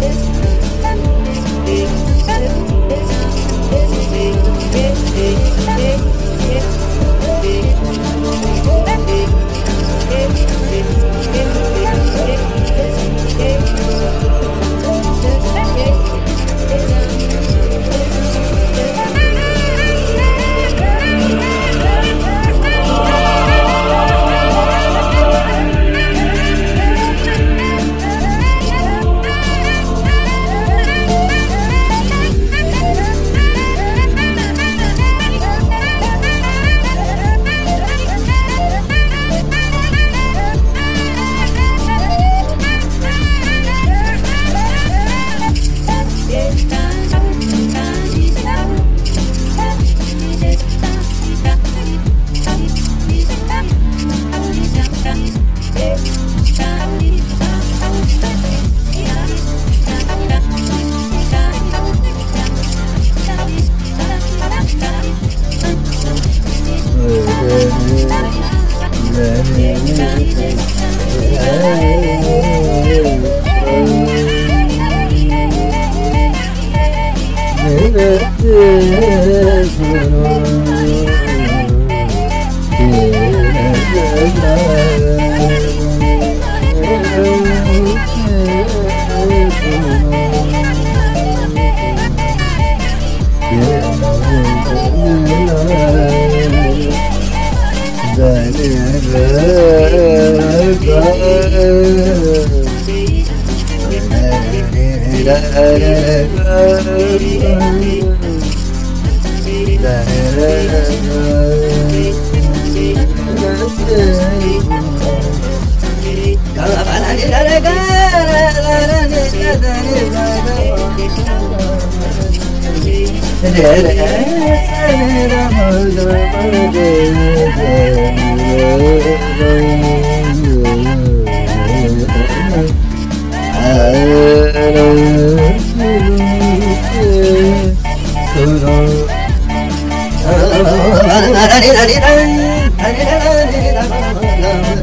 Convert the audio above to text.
This baby. Yeah. I don't know. هني هني